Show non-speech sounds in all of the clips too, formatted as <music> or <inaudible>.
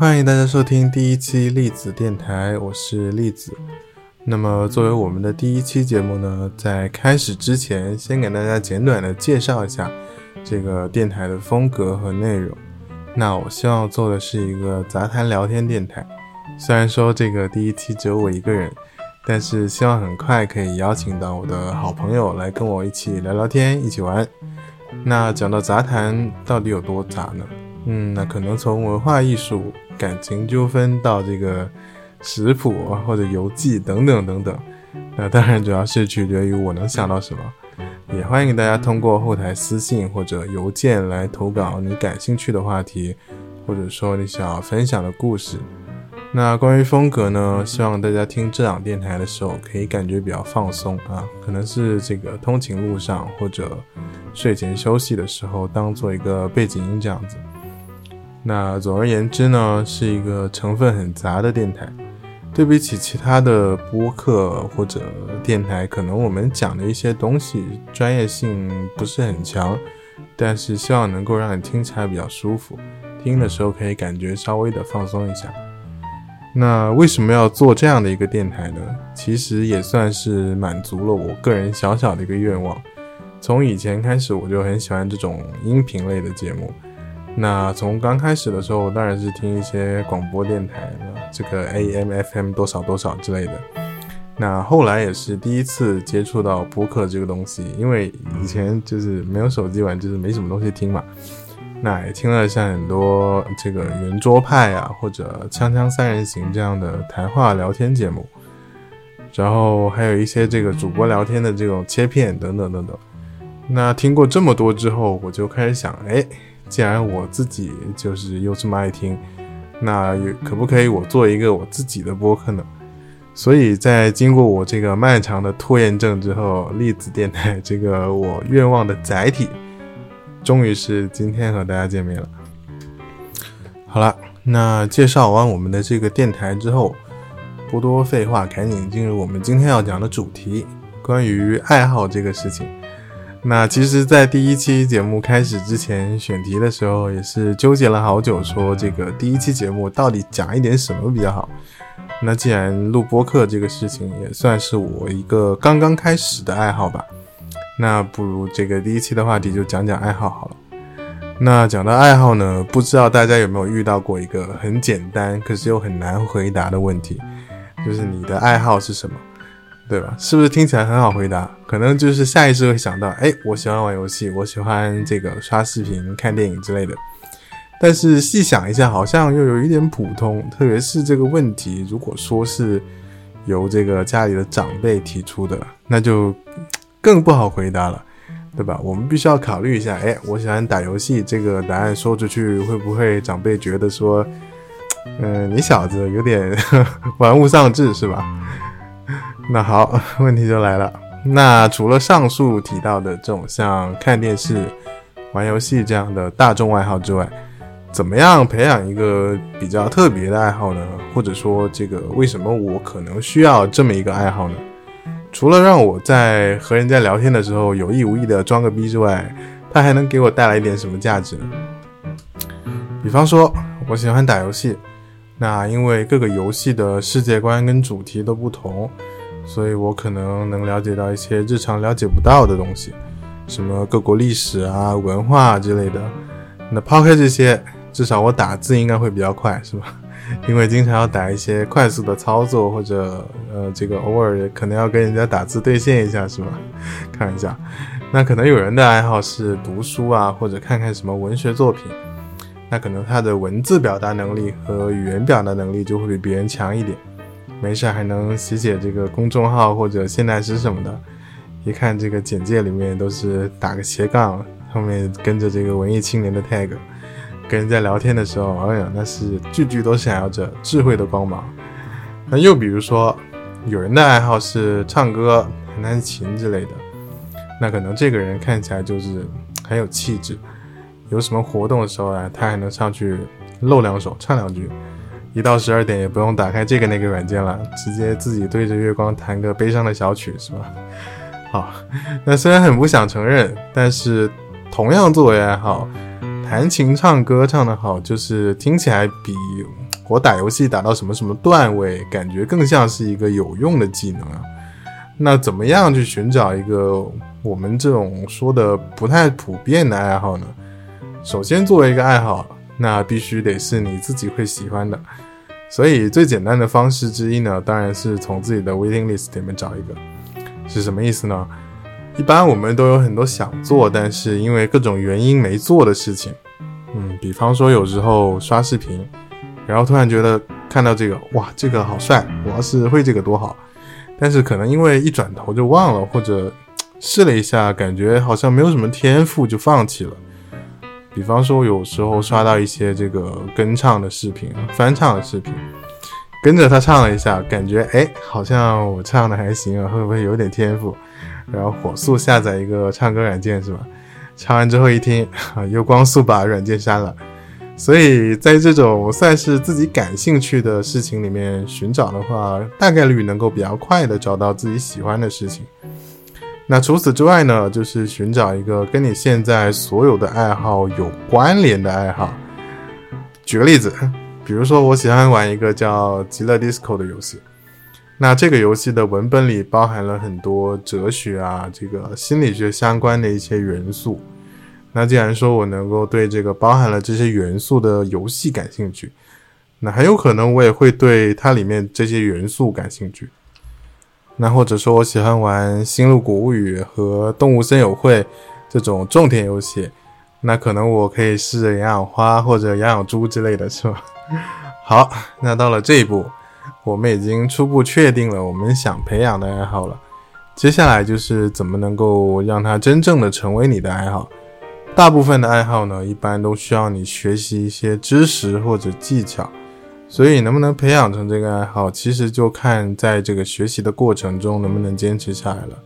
欢迎大家收听第一期栗子电台，我是栗子。那么，作为我们的第一期节目呢，在开始之前，先给大家简短的介绍一下这个电台的风格和内容。那我希望做的是一个杂谈聊天电台。虽然说这个第一期只有我一个人，但是希望很快可以邀请到我的好朋友来跟我一起聊聊天，一起玩。那讲到杂谈，到底有多杂呢？嗯，那可能从文化艺术、感情纠纷到这个食谱或者游记等等等等，那当然主要是取决于我能想到什么。也欢迎大家通过后台私信或者邮件来投稿你感兴趣的话题，或者说你想要分享的故事。那关于风格呢，希望大家听这档电台的时候可以感觉比较放松啊，可能是这个通勤路上或者睡前休息的时候当做一个背景音这样子。那总而言之呢，是一个成分很杂的电台。对比起其他的播客或者电台，可能我们讲的一些东西专业性不是很强，但是希望能够让你听起来比较舒服，听的时候可以感觉稍微的放松一下。那为什么要做这样的一个电台呢？其实也算是满足了我个人小小的一个愿望。从以前开始，我就很喜欢这种音频类的节目。那从刚开始的时候，当然是听一些广播电台的，这个 AM、FM 多少多少之类的。那后来也是第一次接触到播客这个东西，因为以前就是没有手机玩，就是没什么东西听嘛。那也听了像很多这个圆桌派啊，或者锵锵三人行这样的谈话聊天节目，然后还有一些这个主播聊天的这种切片等等等等。那听过这么多之后，我就开始想，哎。既然我自己就是又这么爱听，那可不可以我做一个我自己的播客呢？所以在经过我这个漫长的拖延症之后，粒子电台这个我愿望的载体，终于是今天和大家见面了。好了，那介绍完我们的这个电台之后，不多废话，赶紧进入我们今天要讲的主题——关于爱好这个事情。那其实，在第一期节目开始之前选题的时候，也是纠结了好久，说这个第一期节目到底讲一点什么比较好。那既然录播客这个事情也算是我一个刚刚开始的爱好吧，那不如这个第一期的话题就讲讲爱好好了。那讲到爱好呢，不知道大家有没有遇到过一个很简单，可是又很难回答的问题，就是你的爱好是什么？对吧？是不是听起来很好回答？可能就是下意识会想到，哎，我喜欢玩游戏，我喜欢这个刷视频、看电影之类的。但是细想一下，好像又有一点普通。特别是这个问题，如果说是由这个家里的长辈提出的，那就更不好回答了，对吧？我们必须要考虑一下，哎，我喜欢打游戏，这个答案说出去会不会长辈觉得说，嗯，你小子有点 <laughs> 玩物丧志，是吧？那好，问题就来了。那除了上述提到的这种像看电视、玩游戏这样的大众爱好之外，怎么样培养一个比较特别的爱好呢？或者说，这个为什么我可能需要这么一个爱好呢？除了让我在和人家聊天的时候有意无意的装个逼之外，它还能给我带来一点什么价值呢？比方说，我喜欢打游戏，那因为各个游戏的世界观跟主题都不同。所以我可能能了解到一些日常了解不到的东西，什么各国历史啊、文化之类的。那抛开这些，至少我打字应该会比较快，是吧？<laughs> 因为经常要打一些快速的操作，或者呃，这个偶尔可能要跟人家打字兑现一下，是吧？<laughs> 开玩笑。那可能有人的爱好是读书啊，或者看看什么文学作品，那可能他的文字表达能力和语言表达能力就会比别人强一点。没事，还能写写这个公众号或者现代诗什么的。一看这个简介里面都是打个斜杠，后面跟着这个文艺青年的 tag，跟人家聊天的时候，哎呀，那是句句都闪耀着智慧的光芒。那又比如说，有人的爱好是唱歌、弹弹琴之类的，那可能这个人看起来就是很有气质，有什么活动的时候啊，他还能上去露两手，唱两句。一到十二点也不用打开这个那个软件了，直接自己对着月光弹个悲伤的小曲，是吧？好，那虽然很不想承认，但是同样作为爱好，弹琴唱歌唱得好，就是听起来比我打游戏打到什么什么段位，感觉更像是一个有用的技能啊。那怎么样去寻找一个我们这种说的不太普遍的爱好呢？首先，作为一个爱好，那必须得是你自己会喜欢的。所以最简单的方式之一呢，当然是从自己的 waiting list 里面找一个。是什么意思呢？一般我们都有很多想做，但是因为各种原因没做的事情。嗯，比方说有时候刷视频，然后突然觉得看到这个，哇，这个好帅，我要是会这个多好。但是可能因为一转头就忘了，或者试了一下，感觉好像没有什么天赋，就放弃了。比方说，有时候刷到一些这个跟唱的视频、翻唱的视频，跟着他唱了一下，感觉哎，好像我唱的还行啊，会不会有点天赋？然后火速下载一个唱歌软件，是吧？唱完之后一听，<laughs> 又光速把软件删了。所以在这种算是自己感兴趣的事情里面寻找的话，大概率能够比较快的找到自己喜欢的事情。那除此之外呢，就是寻找一个跟你现在所有的爱好有关联的爱好。举个例子，比如说我喜欢玩一个叫《极乐 DISCO》的游戏，那这个游戏的文本里包含了很多哲学啊，这个心理学相关的一些元素。那既然说我能够对这个包含了这些元素的游戏感兴趣，那很有可能我也会对它里面这些元素感兴趣。那或者说我喜欢玩《星露谷物语》和《动物森友会》这种种田游戏，那可能我可以试着养养花或者养养猪之类的是吧？<laughs> 好，那到了这一步，我们已经初步确定了我们想培养的爱好了。接下来就是怎么能够让它真正的成为你的爱好。大部分的爱好呢，一般都需要你学习一些知识或者技巧，所以能不能培养成这个爱好，其实就看在这个学习的过程中能不能坚持下来了。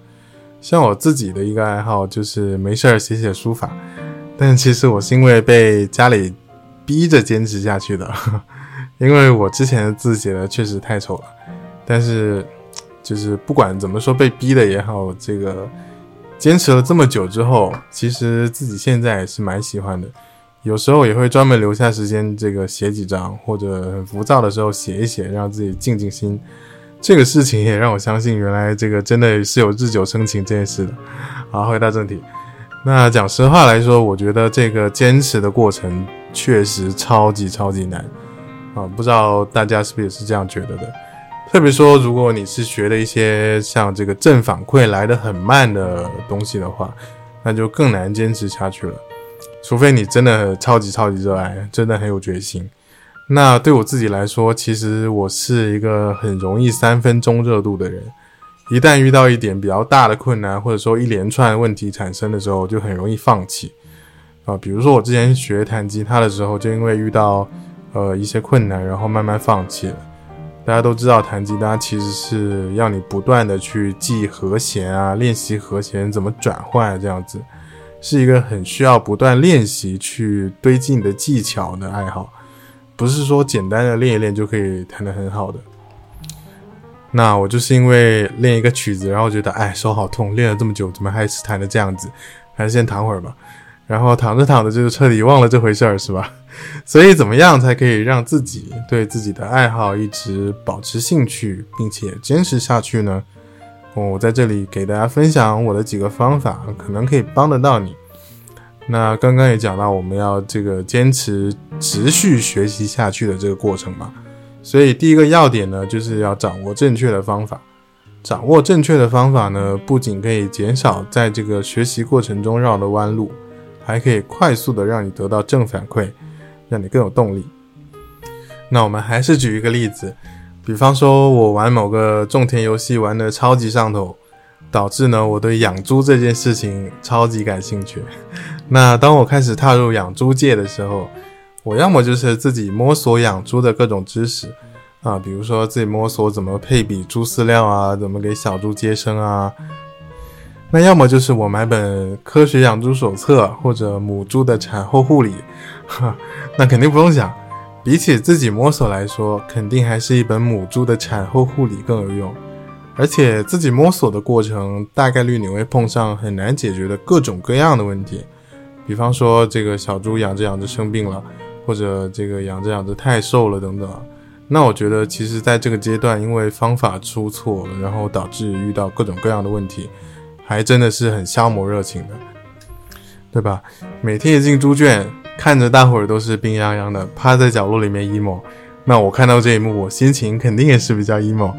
像我自己的一个爱好就是没事儿写写书法，但其实我是因为被家里逼着坚持下去的，<laughs> 因为我之前的字写的确实太丑了。但是，就是不管怎么说被逼的也好，这个。坚持了这么久之后，其实自己现在也是蛮喜欢的，有时候也会专门留下时间，这个写几张，或者很浮躁的时候写一写，让自己静静心。这个事情也让我相信，原来这个真的是有日久生情这件事的。好，回到正题，那讲实话来说，我觉得这个坚持的过程确实超级超级难啊，不知道大家是不是也是这样觉得的？特别说，如果你是学的一些像这个正反馈来的很慢的东西的话，那就更难坚持下去了。除非你真的超级超级热爱，真的很有决心。那对我自己来说，其实我是一个很容易三分钟热度的人。一旦遇到一点比较大的困难，或者说一连串问题产生的时候，就很容易放弃。啊，比如说我之前学弹吉他的时候，就因为遇到呃一些困难，然后慢慢放弃了。大家都知道，弹吉他其实是要你不断的去记和弦啊，练习和弦怎么转换，这样子是一个很需要不断练习去堆积你的技巧的爱好，不是说简单的练一练就可以弹得很好的。那我就是因为练一个曲子，然后觉得哎手好痛，练了这么久怎么还是弹的这样子，还是先躺会儿吧。然后躺着躺着就彻底忘了这回事儿，是吧？<laughs> 所以怎么样才可以让自己对自己的爱好一直保持兴趣，并且坚持下去呢？我在这里给大家分享我的几个方法，可能可以帮得到你。那刚刚也讲到，我们要这个坚持持续学习下去的这个过程嘛。所以第一个要点呢，就是要掌握正确的方法。掌握正确的方法呢，不仅可以减少在这个学习过程中绕的弯路。还可以快速的让你得到正反馈，让你更有动力。那我们还是举一个例子，比方说我玩某个种田游戏玩的超级上头，导致呢我对养猪这件事情超级感兴趣。<laughs> 那当我开始踏入养猪界的时候，我要么就是自己摸索养猪的各种知识啊，比如说自己摸索怎么配比猪饲料啊，怎么给小猪接生啊。那要么就是我买本科学养猪手册或者母猪的产后护理，<laughs> 那肯定不用想，比起自己摸索来说，肯定还是一本母猪的产后护理更有用。而且自己摸索的过程，大概率你会碰上很难解决的各种各样的问题，比方说这个小猪养着养着生病了，或者这个养着养着太瘦了等等。那我觉得，其实在这个阶段，因为方法出错，然后导致遇到各种各样的问题，还真的是很消磨热情的，对吧？每天一进猪圈，看着大伙儿都是病殃殃的，趴在角落里面 emo，那我看到这一幕，我心情肯定也是比较 emo。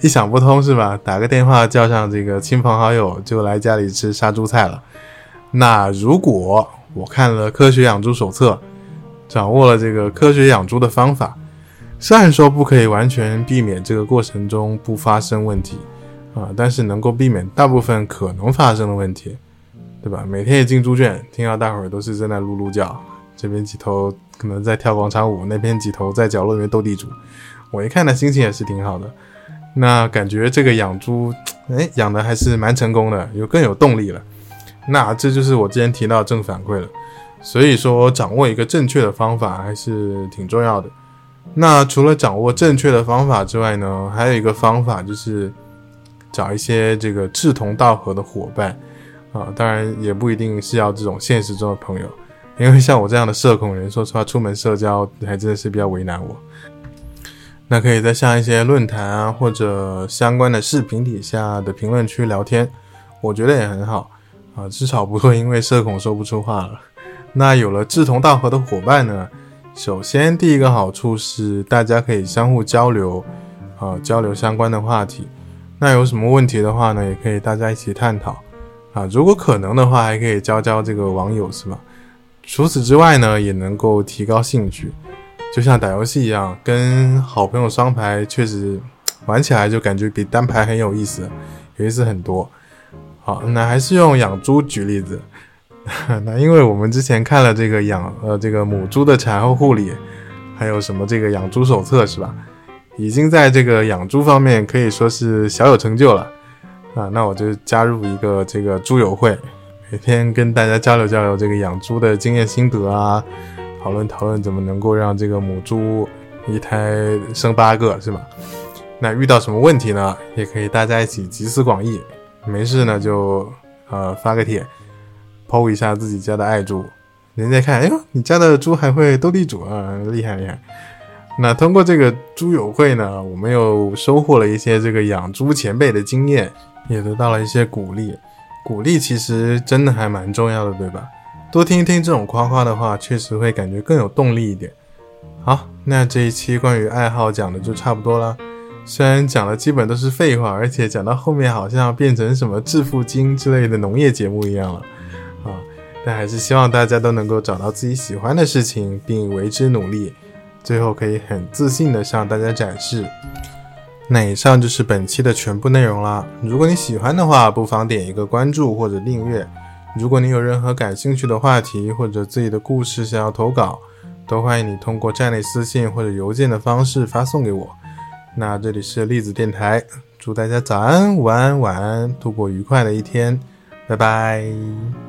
一想不通是吧？打个电话叫上这个亲朋好友，就来家里吃杀猪菜了。那如果我看了《科学养猪手册》，掌握了这个科学养猪的方法。虽然说不可以完全避免这个过程中不发生问题，啊，但是能够避免大部分可能发生的问题，对吧？每天一进猪圈，听到大伙儿都是正在噜噜叫，这边几头可能在跳广场舞，那边几头在角落里面斗地主，我一看呢，心情也是挺好的。那感觉这个养猪，哎，养的还是蛮成功的，有更有动力了。那这就是我之前提到正反馈了。所以说，掌握一个正确的方法还是挺重要的。那除了掌握正确的方法之外呢，还有一个方法就是找一些这个志同道合的伙伴啊，当然也不一定是要这种现实中的朋友，因为像我这样的社恐人，说实话出门社交还真的是比较为难我。那可以在像一些论坛啊或者相关的视频底下的评论区聊天，我觉得也很好啊，至少不会因为社恐说不出话了。那有了志同道合的伙伴呢？首先，第一个好处是大家可以相互交流，啊，交流相关的话题。那有什么问题的话呢，也可以大家一起探讨，啊，如果可能的话，还可以交交这个网友，是吧？除此之外呢，也能够提高兴趣，就像打游戏一样，跟好朋友双排，确实玩起来就感觉比单排很有意思，有意思很多。好，那还是用养猪举例子。<laughs> 那因为我们之前看了这个养呃这个母猪的产后护理，还有什么这个养猪手册是吧？已经在这个养猪方面可以说是小有成就了啊。那我就加入一个这个猪友会，每天跟大家交流交流这个养猪的经验心得啊，讨论讨论怎么能够让这个母猪一胎生八个是吧？那遇到什么问题呢？也可以大家一起集思广益，没事呢就呃发个帖。剖一下自己家的爱猪，人家看，哎呦，你家的猪还会斗地主啊，厉害厉害。那通过这个猪友会呢，我们又收获了一些这个养猪前辈的经验，也得到了一些鼓励。鼓励其实真的还蛮重要的，对吧？多听一听这种夸夸的话，确实会感觉更有动力一点。好，那这一期关于爱好讲的就差不多了。虽然讲的基本都是废话，而且讲到后面好像变成什么致富经之类的农业节目一样了。啊，但还是希望大家都能够找到自己喜欢的事情，并为之努力，最后可以很自信的向大家展示。那以上就是本期的全部内容啦。如果你喜欢的话，不妨点一个关注或者订阅。如果你有任何感兴趣的话题或者自己的故事想要投稿，都欢迎你通过站内私信或者邮件的方式发送给我。那这里是栗子电台，祝大家早安、午安、晚安，度过愉快的一天，拜拜。